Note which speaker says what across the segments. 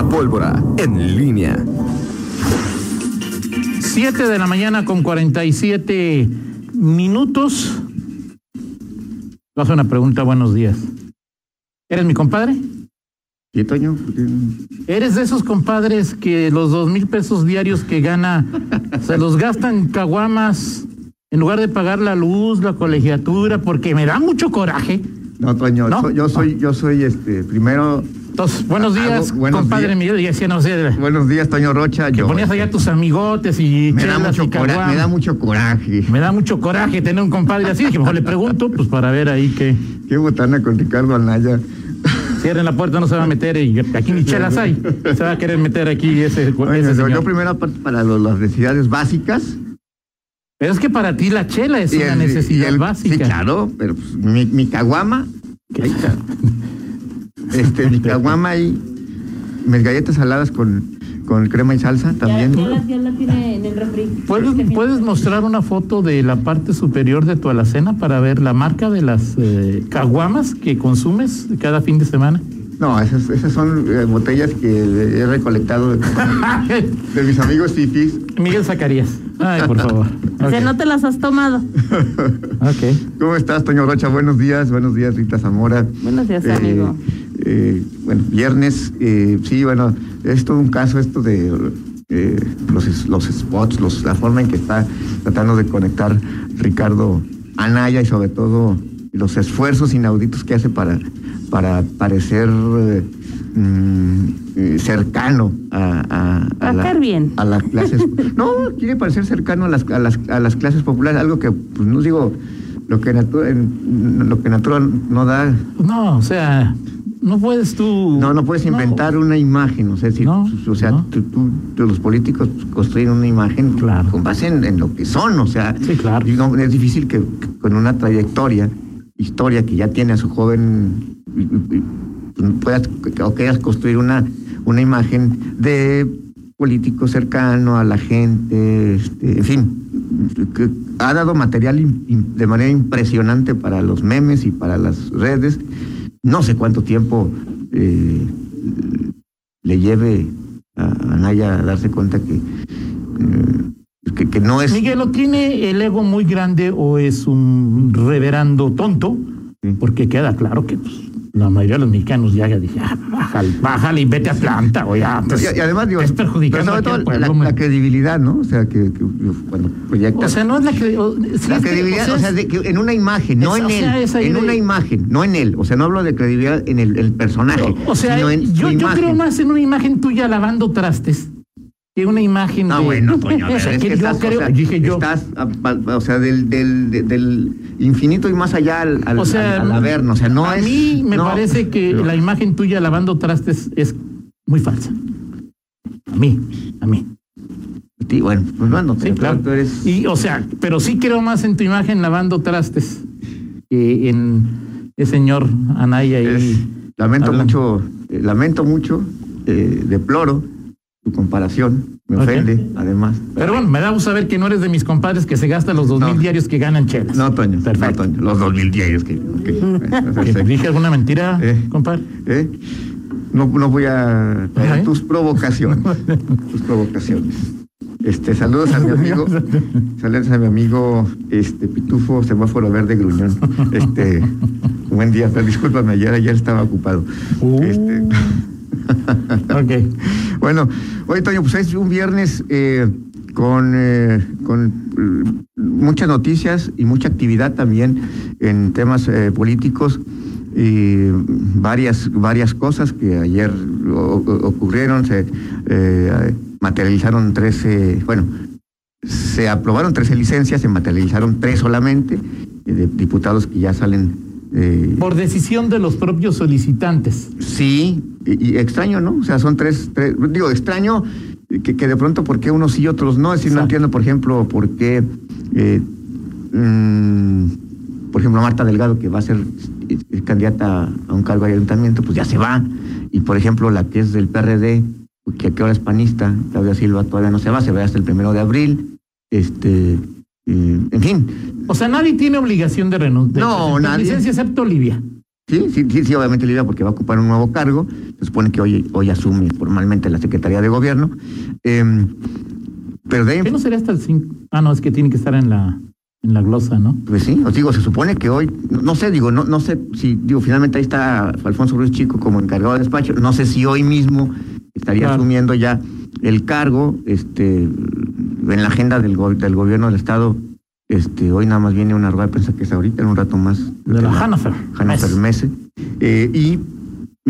Speaker 1: La pólvora en línea.
Speaker 2: 7 de la mañana con 47 minutos. Te hago una pregunta, buenos días. ¿Eres mi compadre?
Speaker 3: Sí, Toño.
Speaker 2: ¿Eres de esos compadres que los dos mil pesos diarios que gana se los gastan en caguamas en lugar de pagar la luz, la colegiatura? Porque me da mucho coraje.
Speaker 3: No, Toño,
Speaker 2: ¿No?
Speaker 3: so- yo soy, yo soy este, primero.
Speaker 2: Entonces, buenos
Speaker 3: Hago-
Speaker 2: días,
Speaker 3: buenos
Speaker 2: compadre
Speaker 3: días.
Speaker 2: Miguel. Decía, no sé,
Speaker 3: Buenos días, Toño Rocha.
Speaker 2: que
Speaker 3: yo,
Speaker 2: ponías allá tus amigotes y
Speaker 3: me da mucho
Speaker 2: y
Speaker 3: me da mucho coraje.
Speaker 2: Me da mucho coraje tener un compadre así. Dije, mejor le pregunto, pues para ver ahí que
Speaker 3: Qué botana con Ricardo Anaya.
Speaker 2: cierren la puerta, no se va a meter. Y aquí ni chelas hay. Se va a querer meter aquí ese, ese
Speaker 3: yo,
Speaker 2: señor.
Speaker 3: yo primero aparte para las necesidades básicas.
Speaker 2: Pero es que para ti la chela es
Speaker 3: y
Speaker 2: una
Speaker 3: el-
Speaker 2: necesidad
Speaker 3: el-
Speaker 2: básica.
Speaker 3: Sí, claro, pero pues, mi, mi caguama.
Speaker 2: ¿Qué?
Speaker 3: ahí está. Este, mi caguama y mis galletas saladas con, con crema y salsa también.
Speaker 4: Ya, ya, la, ya la tiene en el refri.
Speaker 2: ¿Puedes,
Speaker 4: Este
Speaker 2: puedes
Speaker 4: de-
Speaker 2: mostrar una foto de la parte superior de tu alacena para ver la marca de las eh, caguamas que consumes cada fin de semana?
Speaker 3: No, esas, esas son eh, botellas que he recolectado de, de mis amigos fifis.
Speaker 2: Miguel Zacarías. Ay, por favor.
Speaker 4: O sea, no te las has tomado.
Speaker 2: Ok.
Speaker 3: ¿Cómo estás, Toño Rocha? Buenos días, buenos días, Rita Zamora.
Speaker 4: Buenos días,
Speaker 3: Eh,
Speaker 4: amigo.
Speaker 3: eh, bueno, viernes, eh, sí, bueno, es todo un caso esto de eh, los, los spots, los, la forma en que está tratando de conectar Ricardo Anaya y sobre todo los esfuerzos inauditos que hace para, para parecer eh, mm, cercano a, a,
Speaker 4: A caer bien.
Speaker 3: a las clases. No, quiere parecer cercano a las, a las, a las clases populares, algo que, pues no digo, lo que natura, lo que natura no da.
Speaker 2: No, o sea, no puedes tú.
Speaker 3: No, no puedes inventar una imagen, o sea, si,
Speaker 2: No,
Speaker 3: o sea,
Speaker 2: no.
Speaker 3: tú, tú- tú- los políticos construyen una imagen
Speaker 2: Claro.
Speaker 3: con base en, en lo que son, o sea,
Speaker 2: Sí, claro.
Speaker 3: es difícil que, que con una trayectoria, historia que ya tiene a su joven, puedas o quieras construir una, una imagen de político cercano a la gente, este, en fin, que ha dado material de manera impresionante para los memes y para las redes. No sé cuánto tiempo eh, le lleve a Anaya a darse cuenta que, eh, que, que no es...
Speaker 2: Miguel, ¿o tiene el ego muy grande o es un reverando tonto?
Speaker 3: Sí.
Speaker 2: Porque queda claro que pues, la mayoría de los mexicanos ya dicen, ah, bájale, bájale y vete a Atlanta, o ya. pues,
Speaker 3: y, y además, digo,
Speaker 2: es perjudicando
Speaker 3: pero sobre todo la, credibilidad, ¿no? O sea, que, que cuando proyectas...
Speaker 2: O sea, no es la, cre- o- sí,
Speaker 3: la
Speaker 2: es
Speaker 3: credibilidad, o sea,
Speaker 2: es-
Speaker 3: de que en una imagen, no
Speaker 2: es-
Speaker 3: en
Speaker 2: o sea,
Speaker 3: él, en una imagen, no en él. O sea, no hablo de credibilidad en el, el personaje,
Speaker 2: O sea,
Speaker 3: sino en
Speaker 2: yo, yo creo más en una imagen tuya lavando trastes que una imagen
Speaker 3: Ah,
Speaker 2: de...
Speaker 3: bueno, a ver,
Speaker 2: O sea,
Speaker 3: es
Speaker 2: que
Speaker 3: que
Speaker 2: yo
Speaker 3: estás,
Speaker 2: creo,
Speaker 3: o sea,
Speaker 2: dije yo,
Speaker 3: estás, a- a- o sea, del, del, de- del infinito y más allá al, al,
Speaker 2: o sea,
Speaker 3: al- al averno, o sea, no
Speaker 2: a
Speaker 3: es...
Speaker 2: mí me
Speaker 3: no,
Speaker 2: parece que
Speaker 3: pero-
Speaker 2: la imagen tuya lavando trastes es muy falsa. A mí, a mí.
Speaker 3: Sí, bueno, pues bueno,
Speaker 2: Sí, claro.
Speaker 3: tú eres...
Speaker 2: Y, o sea, pero sí creo más en tu imagen lavando trastes que en el señor Anaya y...
Speaker 3: Es- lamento mucho, eh, lamento mucho, eh, deploro comparación, me
Speaker 2: Ok.
Speaker 3: ofende, además.
Speaker 2: Pero bueno, me da gusto saber que no eres de mis compadres que se gastan los dos
Speaker 3: No.
Speaker 2: mil diarios que ganan chelas.
Speaker 3: No, Toño,
Speaker 2: Perfecto.
Speaker 3: no, Toño, los dos mil diarios que... ok, bueno,
Speaker 2: ¿Que. ¿Dije alguna mentira,
Speaker 3: Eh.
Speaker 2: compadre?
Speaker 3: ¿Eh? No, no voy a traer tus provocaciones. tus provocaciones. Este, saludos a mi amigo, saludos a mi amigo este Pitufo Semáforo Verde Gruñón. Este, buen día, pero discúlpame, ayer, ayer estaba ocupado.
Speaker 2: Uh.
Speaker 3: Este,
Speaker 2: Ok.
Speaker 3: Bueno, hoy Toño, pues es un viernes eh, con, eh, con eh, muchas noticias y mucha actividad también en temas eh, políticos y varias, varias cosas que ayer ocurrieron, se eh, materializaron 13, bueno, se aprobaron 13 licencias, se materializaron tres solamente, eh, de diputados que ya salen eh,
Speaker 2: Por decisión de los propios solicitantes.
Speaker 3: Sí, y, y extraño, ¿no? O sea, son tres, tres- digo, extraño que, que de pronto por qué unos sí y otros no. Es decir, no entiendo, por ejemplo, por qué, eh, mm, por ejemplo, Marta Delgado, que va a ser eh, candidata a un cargo de ayuntamiento, pues ya se va. Y, por ejemplo, la que es del PRD, que, ahora es panista, Claudia Silva, todavía no se va, se va hasta el primero de abril. Este, en fin,
Speaker 2: O sea, nadie tiene obligación de renunciar.
Speaker 3: No, nadie.
Speaker 2: licencia excepto Olivia.
Speaker 3: Sí, sí, sí, sí, obviamente Lidia porque va a ocupar un nuevo cargo, se supone que hoy, hoy asume formalmente la Secretaría de Gobierno. Eh, pero de ahí,
Speaker 2: ¿Qué no sería hasta el 5? Ah, no, es que tiene que estar en la, en la glosa, ¿no?
Speaker 3: pues sí, os digo, se supone que hoy, no, no sé, digo, no, no sé si, digo, finalmente ahí está Alfonso Ruiz Chico como encargado de despacho, no sé si hoy mismo estaría
Speaker 2: Claro.
Speaker 3: asumiendo ya el cargo, este, en la agenda del, go- del gobierno del Estado, este, hoy nada más viene una rueda de prensa que es ahorita, en un rato más.
Speaker 2: De la Hannover.
Speaker 3: Hannover Messe. Eh, y,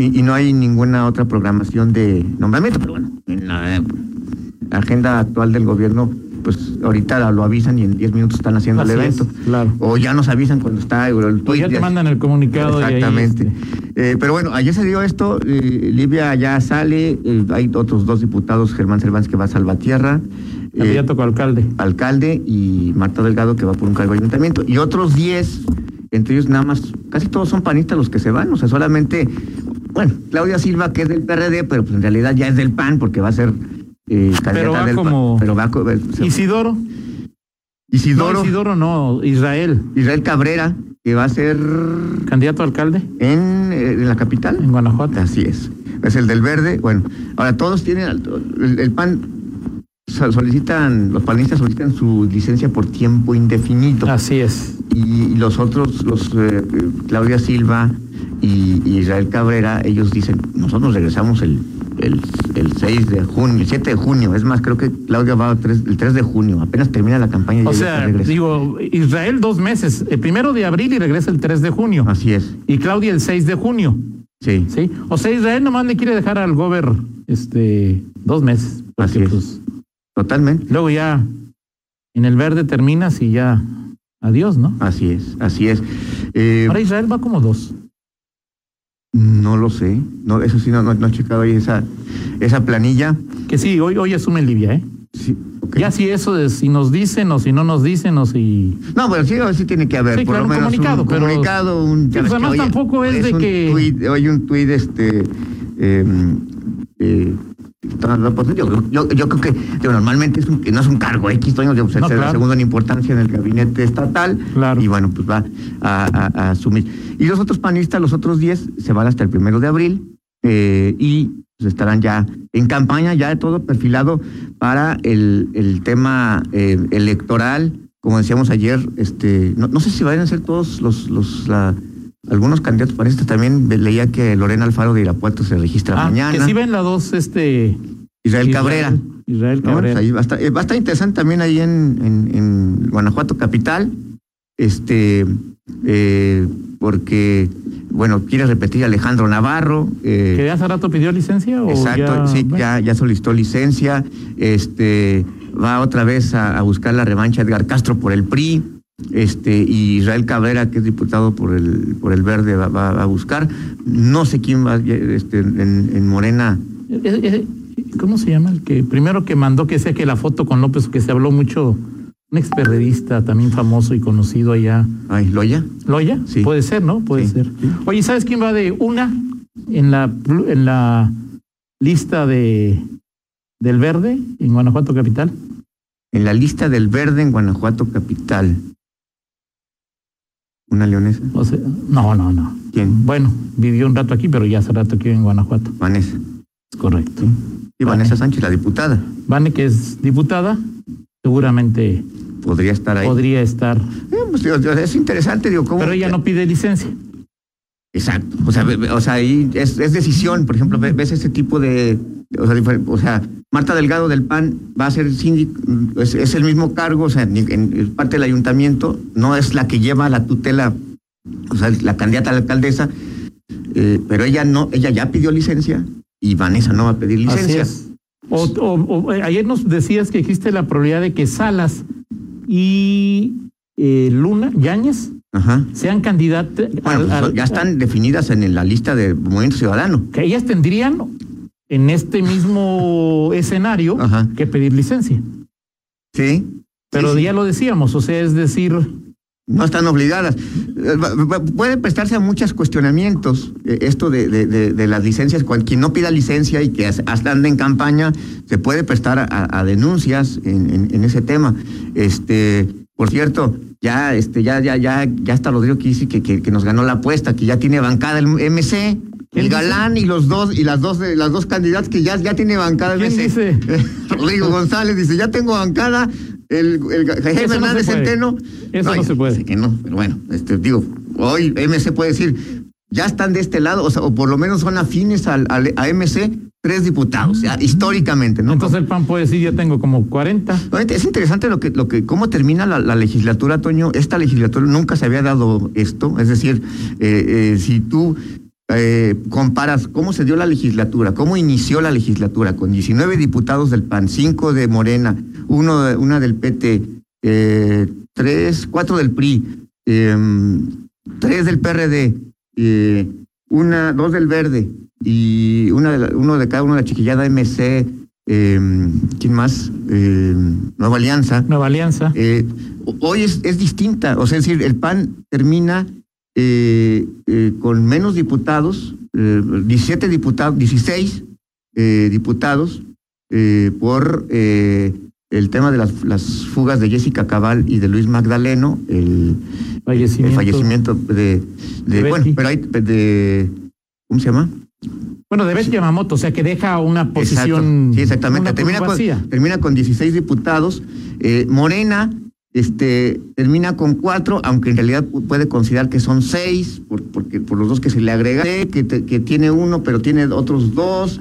Speaker 3: y, y no hay ninguna otra programación de nombramiento, pero bueno, en la agenda actual del gobierno, pues ahorita lo avisan y en 10 minutos están haciendo
Speaker 2: Así
Speaker 3: el
Speaker 2: es,
Speaker 3: evento.
Speaker 2: claro.
Speaker 3: O ya nos avisan cuando está el
Speaker 2: O
Speaker 3: tuit
Speaker 2: ya te mandan el comunicado y ahí,
Speaker 3: Exactamente.
Speaker 2: este,
Speaker 3: Eh, pero bueno, ayer se dio esto, eh, Livia ya sale, eh, hay otros dos diputados, Germán Cervantes que va a Salvatierra, eh,
Speaker 2: candidato a alcalde.
Speaker 3: alcalde y Marta Delgado que va por un cargo de ayuntamiento. Y otros 10, entre ellos nada más, casi todos son panistas los que se van, o sea, solamente, bueno, Claudia Silva que es del PRD, pero pues en realidad ya es del PAN porque va a ser eh,
Speaker 2: va
Speaker 3: del
Speaker 2: como-.
Speaker 3: Pero va co- se-
Speaker 2: Isidoro.
Speaker 3: Isidoro,
Speaker 2: No, Isidoro no, Israel.
Speaker 3: Israel Cabrera, que va a ser
Speaker 2: Candidato a alcalde
Speaker 3: en, eh, en la capital.
Speaker 2: en Guanajuato.
Speaker 3: Así es. Es el del verde. Bueno, ahora todos tienen, el, el PAN so- solicitan, los panistas solicitan su licencia por tiempo indefinido.
Speaker 2: Así es.
Speaker 3: Y los otros, los eh, eh, Claudia Silva y, y Israel Cabrera, ellos dicen, nosotros regresamos el, el, el 6 de junio, el 7 de junio. Es más, creo que Claudia va tres- el 3 de junio. Apenas termina la campaña y
Speaker 2: O sea, digo, Israel dos meses, el primero de abril y regresa el 3 de junio.
Speaker 3: Así es.
Speaker 2: Y Claudia el 6 de junio.
Speaker 3: Sí.
Speaker 2: ¿Sí? O sea, Israel nomás le quiere dejar al gober este, dos meses.
Speaker 3: Así es.
Speaker 2: pues,
Speaker 3: Totalmente.
Speaker 2: luego ya en el verde terminas y ya adiós, ¿no?
Speaker 3: Así es. Así es. Eh,
Speaker 2: Ahora Israel va como dos.
Speaker 3: No lo sé, no, eso sí, no, no, no he checado ahí esa, esa planilla.
Speaker 2: Que sí, hoy, hoy asume Libia, ¿eh?
Speaker 3: Sí.
Speaker 2: Ya si eso de si nos dicen o si no nos dicen o si...
Speaker 3: No, pero sí, sí tiene que haber
Speaker 2: Sí,
Speaker 3: por
Speaker 2: claro,
Speaker 3: lo
Speaker 2: un
Speaker 3: menos
Speaker 2: comunicado,
Speaker 3: un
Speaker 2: pero-
Speaker 3: comunicado, un... que
Speaker 2: además tampoco es de que-
Speaker 3: tuit- hoy un tuit, este... eh, eh, yo, yo, yo creo que digo, normalmente es un- no es un cargo X, pues,
Speaker 2: No,
Speaker 3: es el
Speaker 2: claro.
Speaker 3: segundo en importancia en el gabinete estatal
Speaker 2: Claro.
Speaker 3: y bueno, pues va a, a- a asumir. Y los otros panistas, los otros 10, se van hasta el primero de abril eh, y pues, estarán ya en campaña, ya de todo perfilado para el, el tema eh, electoral. Como decíamos ayer, este, no, no sé si vayan a ser todos los, los la- algunos candidatos panistas. También leía que Lorena Alfaro de Irapuato se registra
Speaker 2: Ah,
Speaker 3: mañana.
Speaker 2: que sí ven la dos, este...
Speaker 3: Israel Cabrera.
Speaker 2: Israel
Speaker 3: ¿no?
Speaker 2: Cabrera.
Speaker 3: ahí va a, estar, eh, va a estar interesante también ahí en, en, en Guanajuato capital, este, eh, porque, bueno, quiere repetir Alejandro Navarro. eh,
Speaker 2: ¿Que hace rato pidió licencia o
Speaker 3: Exacto,
Speaker 2: ya-
Speaker 3: sí,
Speaker 2: bueno,
Speaker 3: ya, ya solicitó licencia, este, va otra vez a, a buscar la revancha Edgar Castro por el PRI, este, y Israel Cabrera, que es diputado por el, por el Verde, va, va a buscar. No sé quién va este, en, en Morena.
Speaker 2: ¿Cómo se llama? El que primero que mandó que sea que la foto con López, que se habló mucho, un experiodista también famoso y conocido allá.
Speaker 3: Ay, ¿Loya?
Speaker 2: ¿Loya?
Speaker 3: Sí.
Speaker 2: Puede ser, ¿no? Puede
Speaker 3: Sí,
Speaker 2: ser. Oye, ¿sabes quién va de una en la en la lista de del verde en Guanajuato capital?
Speaker 3: En la lista del Verde en Guanajuato capital. ¿Una leonesa?
Speaker 2: O sea, no, no, no.
Speaker 3: ¿Quién?
Speaker 2: Bueno, vivió un rato aquí, pero ya hace rato vive en Guanajuato.
Speaker 3: Vanessa.
Speaker 2: Es correcto.
Speaker 3: Y
Speaker 2: Vane.
Speaker 3: Vanessa Sánchez, la diputada.
Speaker 2: Vane, que es diputada, seguramente
Speaker 3: Podría estar ahí.
Speaker 2: podría estar,
Speaker 3: Eh, pues, es interesante, digo, ¿cómo?
Speaker 2: pero ella no pide licencia.
Speaker 3: Exacto. O sea, o sea ahí es, es decisión. Por ejemplo, ve- ves ese tipo de. O sea, o sea, Marta Delgado del PAN va a ser síndico, es, es el mismo cargo, o sea, en, parte del ayuntamiento, no es la que lleva la tutela, o sea, la candidata a la alcaldesa, eh, pero ella no, ella ya pidió licencia y Vanessa no va a pedir licencia.
Speaker 2: O, o- o, eh, ayer nos decías que existe la probabilidad de que Salas y eh, Luna, Yáñez,
Speaker 3: Ajá.
Speaker 2: sean candidatos.
Speaker 3: Bueno, pues, ya están definidas en la lista de Movimiento Ciudadano.
Speaker 2: Que ellas tendrían en este mismo escenario
Speaker 3: Ajá.
Speaker 2: que pedir licencia.
Speaker 3: Sí.
Speaker 2: Pero
Speaker 3: Sí, sí.
Speaker 2: ya lo decíamos, o sea, es decir,
Speaker 3: No están obligadas. Eh, Puede prestarse a muchos cuestionamientos eh, esto de, de- de- de las licencias. Quien no pida licencia y que as- hasta anda en campaña, se puede prestar a, a denuncias en, en- en ese tema. Este, por cierto, ya, este, ya, ya, ya, ya está Rodrigo que, que, que nos ganó la apuesta, que ya tiene bancada el MC.
Speaker 2: ¿Quién
Speaker 3: El galán y los dos, y las dos, eh, las dos candidatas que ya, ya tiene bancada.
Speaker 2: ¿Quién dice?
Speaker 3: Rodrigo González dice, ya tengo bancada. El, el Jaime
Speaker 2: no
Speaker 3: Hernández
Speaker 2: puede.
Speaker 3: Centeno.
Speaker 2: Eso no se puede.
Speaker 3: sé que no, pero bueno, este, digo, hoy MC puede decir, ya están de este lado, o sea, o por lo menos son afines al, al- a MC tres diputados, ya, históricamente, ¿no?
Speaker 2: Entonces el PAN puede decir, ya tengo como 40.
Speaker 3: Ahorita, Es interesante lo que, lo que, cómo termina la, la legislatura, Toño. Esta legislatura nunca se había dado esto. Es decir, eh, eh, si tú eh, comparas cómo se dio la legislatura, cómo inició la legislatura, con 19 diputados del PAN, 5 de Morena, uno una del PT, eh, tres, cuatro del PRI, eh, tres del PRD, una, dos del Verde y una de la- uno de cada uno de la chiquillada MC, eh, ¿quién más? Eh, Nueva Alianza.
Speaker 2: Nueva Alianza.
Speaker 3: Eh, hoy es, es distinta, o sea, es decir, el PAN termina eh, eh, con menos diputados, eh, 17 diputados, 16 eh, diputados por el tema de las, las fugas de Jessica Cabal y de Luis Magdaleno, el, el
Speaker 2: Fallecimiento.
Speaker 3: de, de,
Speaker 2: De
Speaker 3: bueno, pero hay de, ¿cómo se llama?
Speaker 2: Bueno, de Betty Yamamoto, o sea que deja una posición.
Speaker 3: Exacto. Sí, exactamente. Termina con, termina con 16 diputados. Eh, Morena este, termina con cuatro, aunque en realidad pu- puede considerar que son seis, por, porque, por los dos que se le agrega, que, te- que tiene uno, pero tiene otros dos,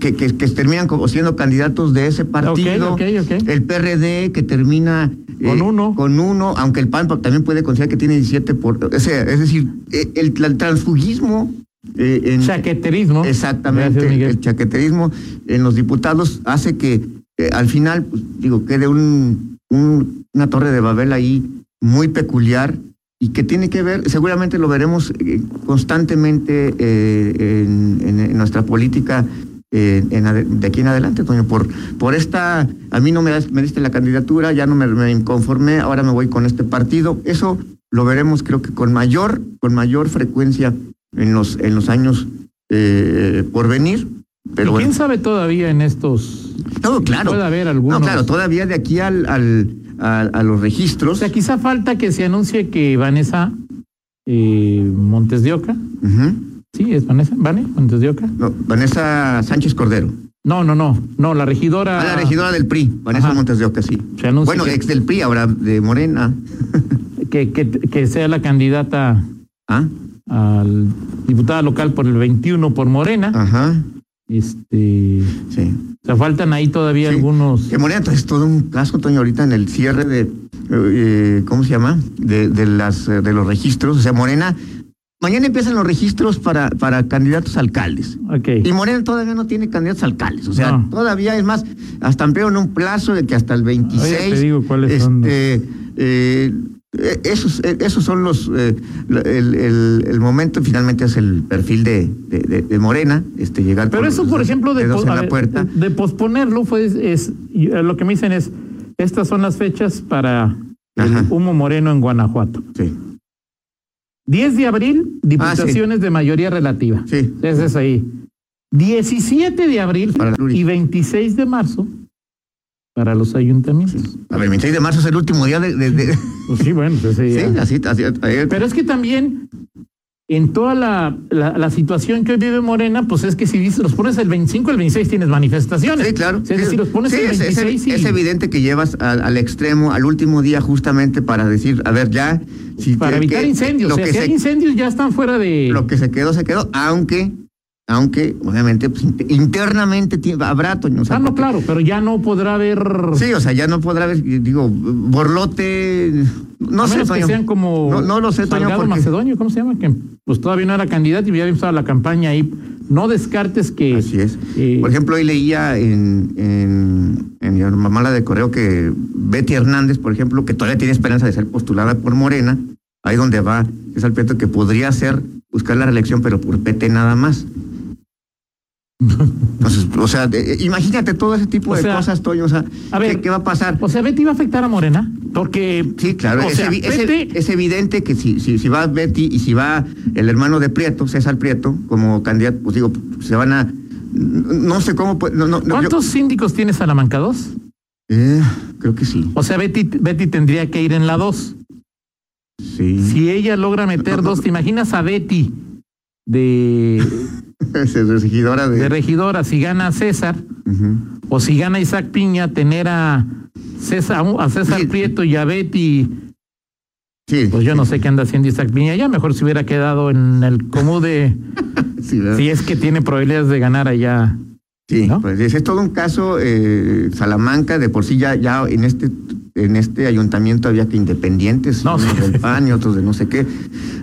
Speaker 3: que, que, que terminan como siendo candidatos de ese partido.
Speaker 2: ok, ok.
Speaker 3: El PRD que termina eh,
Speaker 2: Con uno.
Speaker 3: Con uno, aunque el PAN también puede considerar que tiene 17 por. O sea, es decir, eh, el, el transfugismo. eh, en,
Speaker 2: Chaqueterismo.
Speaker 3: Exactamente,
Speaker 2: Gracias,
Speaker 3: el chaqueterismo en los diputados hace que eh, al final, pues, digo, quede un, un- una torre de Babel ahí muy peculiar y que tiene que ver, seguramente lo veremos eh, constantemente eh, en, nuestra política eh, de aquí en adelante, Toño, por, por esta, a mí no me, me diste la candidatura, ya no me, conformé, ahora me voy con este partido, eso lo veremos creo que con mayor, con mayor frecuencia en los, en los años por venir. Pero
Speaker 2: ¿Y
Speaker 3: bueno,
Speaker 2: quién sabe todavía en estos?
Speaker 3: no, claro.
Speaker 2: Puede haber algunos.
Speaker 3: No, claro, todavía de aquí al, al, a, a los
Speaker 2: O
Speaker 3: registros.
Speaker 2: sea, quizá falta que se anuncie que Vanessa eh, Montes de Oca, sí, es Vanessa, ¿Vane? Montes de Oca.
Speaker 3: No, Vanessa Sánchez Cordero.
Speaker 2: No, no, no, no, la regidora.
Speaker 3: Ah, la regidora del PRI, Vanessa
Speaker 2: Ajá.
Speaker 3: Montes de Oca, sí.
Speaker 2: Se
Speaker 3: Bueno,
Speaker 2: que-
Speaker 3: ex del PRI, ahora de Morena.
Speaker 2: Que, que, que sea la candidata
Speaker 3: ¿Ah?
Speaker 2: al diputada local por el 21 por Morena.
Speaker 3: Ajá,
Speaker 2: Este,
Speaker 3: sí.
Speaker 2: o sea, faltan ahí todavía
Speaker 3: Sí.
Speaker 2: algunos.
Speaker 3: Que Morena es todo un caso, Toño, ahorita en el cierre de, eh, ¿cómo se llama? De, de, las, de los registros. O sea, Morena, mañana empiezan los registros para, para candidatos a alcaldes.
Speaker 2: Ok.
Speaker 3: Y Morena todavía no tiene candidatos a alcaldes. O sea,
Speaker 2: No.
Speaker 3: todavía es más, hasta ampliaron un plazo de que hasta el 26.
Speaker 2: Ahorita te digo cuáles son
Speaker 3: este, eh, esos, eh, esos son los. eh, el, el- el momento, finalmente, es el perfil de, de, de- de Morena, este, llegar
Speaker 2: Pero eso, por ejemplo, de, pos- ver,
Speaker 3: puerta.
Speaker 2: de posponerlo, fue, es, eh, lo que me dicen es, estas son las fechas para el humo moreno en Guanajuato.
Speaker 3: Sí,
Speaker 2: 10 de abril, diputaciones de mayoría relativa.
Speaker 3: sí.
Speaker 2: Ese es ahí. 17 de abril y 26 de marzo para los ayuntamientos.
Speaker 3: A ver, el 26 de marzo es el último día de. de- de-
Speaker 2: Pues sí, bueno, pues sí,
Speaker 3: sí, así, así.
Speaker 2: Pero es que también en toda la, la, la situación que hoy vive Morena, pues es que si dices, los pones el 25, el 26 tienes manifestaciones.
Speaker 3: Sí, claro.
Speaker 2: Es decir, los pones
Speaker 3: Sí,
Speaker 2: el
Speaker 3: es, es-
Speaker 2: 26 y
Speaker 3: es evidente que llevas al, al extremo, al último día, justamente para decir, a ver, ya. Si
Speaker 2: para evitar
Speaker 3: que-
Speaker 2: incendios.
Speaker 3: Lo
Speaker 2: O sea,
Speaker 3: que,
Speaker 2: si
Speaker 3: se,
Speaker 2: hay incendios ya están fuera de...
Speaker 3: lo que se quedó, se quedó, aunque. Aunque, obviamente, pues, inter- internamente habrá, Toño. o sea,
Speaker 2: Ah, no, claro, pero ya no podrá haber...
Speaker 3: Sí, o sea, ya no podrá haber, digo, borlote. No
Speaker 2: a
Speaker 3: sé,
Speaker 2: menos que sean como
Speaker 3: No, no lo sé, Toño, porque-
Speaker 2: Macedonio, ¿cómo se llama? Que pues todavía no era candidato y ya había empezado la campaña ahí. No descartes que...
Speaker 3: Así es.
Speaker 2: eh,
Speaker 3: Por ejemplo, hoy leía en, en, en mi mamá de correo que Betty Hernández, por ejemplo, que todavía tiene esperanza de ser postulada por Morena, ahí donde va, es al que podría ser buscar la reelección, pero por PT nada más. Entonces, o sea, de- imagínate todo ese tipo
Speaker 2: O
Speaker 3: de
Speaker 2: sea,
Speaker 3: cosas, Toño. O sea,
Speaker 2: a ver,
Speaker 3: ¿qué, qué va a pasar?
Speaker 2: O sea, Betty va a afectar a Morena porque...
Speaker 3: Sí, claro, es,
Speaker 2: sea,
Speaker 3: evi- es
Speaker 2: Betty-
Speaker 3: ev- es evidente que si, si, si va Betty y si va el hermano de Prieto, César Prieto, como candidato, pues digo, se van a. No sé cómo. No, no, no, yo-
Speaker 2: ¿Cuántos síndicos tiene Salamanca 2?
Speaker 3: Eh, creo que sí.
Speaker 2: O sea, Betty, Betty tendría que ir en la 2.
Speaker 3: Sí.
Speaker 2: Si ella logra meter
Speaker 3: no.
Speaker 2: dos, ¿te imaginas a Betty de,
Speaker 3: Es regidora de.
Speaker 2: de regidora, si gana César, o si gana Isaac Piña, tener a César, a César
Speaker 3: Sí.
Speaker 2: Prieto y a Betty,
Speaker 3: Sí.
Speaker 2: pues yo no sé qué anda haciendo Isaac Piña, ya mejor se hubiera quedado en el común de, si es que tiene probabilidades de ganar allá.
Speaker 3: Sí,
Speaker 2: ¿no?
Speaker 3: pues es, es todo un caso. eh, Salamanca, de por sí ya, ya en este en este ayuntamiento había que independientes,
Speaker 2: No,
Speaker 3: unos del PAN y otros de no sé qué.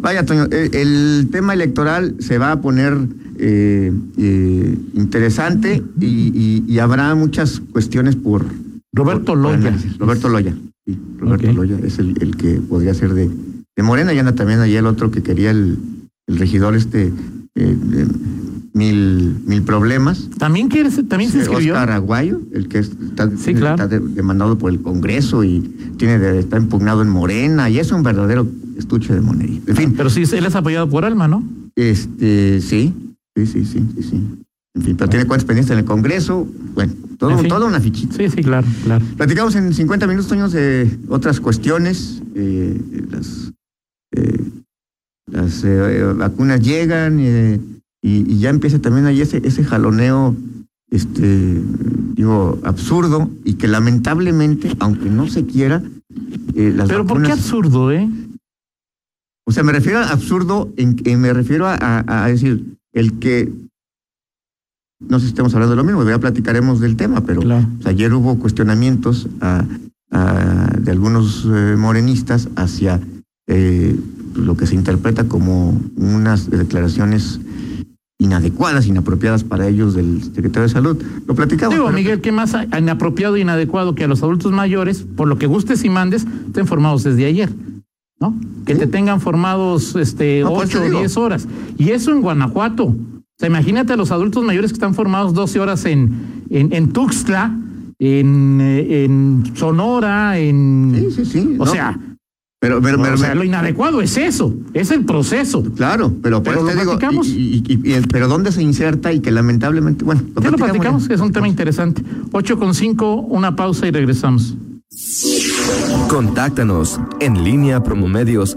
Speaker 3: Vaya, Toño, eh, el, tema electoral se va a poner eh, eh, interesante y, y- y habrá muchas cuestiones por.
Speaker 2: Roberto
Speaker 3: por-
Speaker 2: Loya.
Speaker 3: Roberto Loya. Sí, Roberto. Loya es el, el que podría ser de, de Morena y anda también ahí el otro que quería el, el regidor este. eh, mil, mil problemas.
Speaker 2: También quiere, también se
Speaker 3: Sí,
Speaker 2: inscribió.
Speaker 3: Oscar Aguayo, el que es- está,
Speaker 2: Sí, claro.
Speaker 3: está de- demandado por el Congreso y tiene de- está impugnado en Morena y es un verdadero estuche de monería. En fin,
Speaker 2: Pero sí, él es apoyado por Alma, ¿no?
Speaker 3: este, sí, sí, sí, sí, sí, sí. En fin, pero tiene cuentas pendientes en el Congreso. Bueno, todo,
Speaker 2: fin.
Speaker 3: toda una fichita.
Speaker 2: Sí, sí, claro, claro.
Speaker 3: Platicamos en 50 minutos, Toño, de otras cuestiones. eh, las eh, las eh, vacunas llegan eh, y, y ya empieza también ahí ese, ese jaloneo, este, digo, absurdo y que lamentablemente, aunque no se quiera, eh, las
Speaker 2: Pero ¿por qué absurdo, eh?
Speaker 3: o sea, me refiero a absurdo, en que me refiero a, a- a decir, el que, no sé si estamos hablando de lo mismo, ya platicaremos del tema, pero
Speaker 2: Claro.
Speaker 3: o sea, ayer hubo cuestionamientos a- de algunos eh, morenistas hacia eh, lo que se interpreta como unas declaraciones inadecuadas, inapropiadas para ellos del secretario de Salud. Lo platicamos.
Speaker 2: Digo,
Speaker 3: pero-
Speaker 2: Miguel, ¿qué más inapropiado e inadecuado que a los adultos mayores, por lo que gustes y mandes, estén formados desde ayer? ¿No? Que
Speaker 3: Sí.
Speaker 2: te tengan formados este,
Speaker 3: No, pues, te
Speaker 2: ocho o
Speaker 3: digo.
Speaker 2: 10 horas. Y eso en Guanajuato. O sea, imagínate a los adultos mayores que están formados 12 horas en, en, en Tuxtla, en, eh, en Sonora, en.
Speaker 3: Sí, sí, sí.
Speaker 2: O
Speaker 3: no,
Speaker 2: sea,
Speaker 3: pero, pero,
Speaker 2: o
Speaker 3: pero-
Speaker 2: sea, lo inadecuado es eso, es el proceso.
Speaker 3: Claro, pero, por
Speaker 2: Pero
Speaker 3: eso
Speaker 2: lo
Speaker 3: te digo,
Speaker 2: platicamos.
Speaker 3: y- y- y- pero ¿dónde se inserta y que lamentablemente, bueno,
Speaker 2: Ya lo platicamos, es un tema interesante. 8 con 5, una pausa y regresamos.
Speaker 1: Contáctanos en línea promomedios